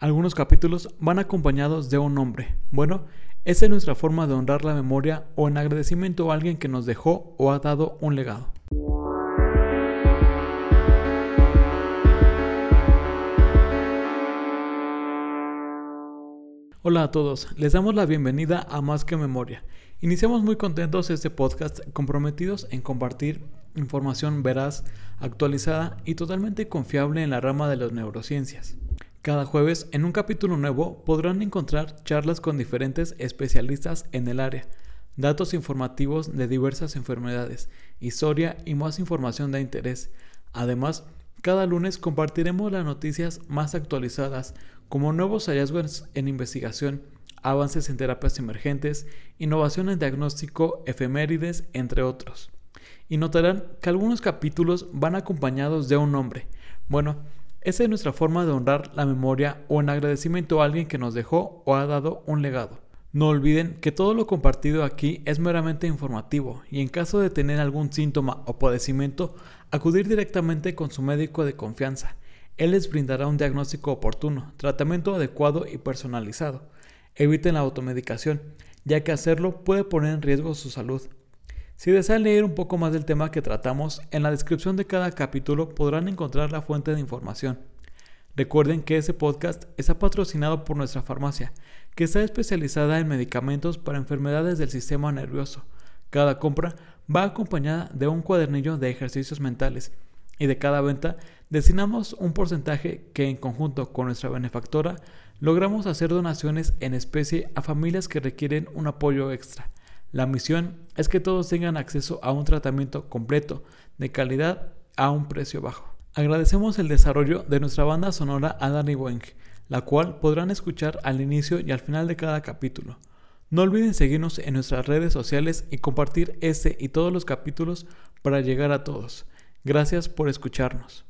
Algunos capítulos van acompañados de un nombre. Bueno, esa es nuestra forma de honrar la memoria o en agradecimiento a alguien que nos dejó o ha dado un legado. Hola a todos, les damos la bienvenida a Más que Memoria. Iniciamos muy contentos este podcast comprometidos en compartir información veraz, actualizada y totalmente confiable en la rama de las neurociencias. Cada jueves, en un capítulo nuevo, podrán encontrar charlas con diferentes especialistas en el área, datos informativos de diversas enfermedades, historia y más información de interés. Además, cada lunes compartiremos las noticias más actualizadas, como nuevos hallazgos en investigación, avances en terapias emergentes, innovación en diagnóstico, efemérides, entre otros. Y notarán que algunos capítulos van acompañados de un nombre. Bueno, esa es nuestra forma de honrar la memoria o en agradecimiento a alguien que nos dejó o ha dado un legado. No olviden que todo lo compartido aquí es meramente informativo y en caso de tener algún síntoma o padecimiento, acudir directamente con su médico de confianza. Él les brindará un diagnóstico oportuno, tratamiento adecuado y personalizado. Eviten la automedicación, ya que hacerlo puede poner en riesgo su salud. Si desean leer un poco más del tema que tratamos, en la descripción de cada capítulo podrán encontrar la fuente de información. Recuerden que ese podcast está patrocinado por nuestra farmacia, que está especializada en medicamentos para enfermedades del sistema nervioso. Cada compra va acompañada de un cuadernillo de ejercicios mentales y de cada venta destinamos un porcentaje que en conjunto con nuestra benefactora logramos hacer donaciones en especie a familias que requieren un apoyo extra. La misión es que todos tengan acceso a un tratamiento completo, de calidad, a un precio bajo. Agradecemos el desarrollo de nuestra banda sonora Danny Weng, la cual podrán escuchar al inicio y al final de cada capítulo. No olviden seguirnos en nuestras redes sociales y compartir este y todos los capítulos para llegar a todos. Gracias por escucharnos.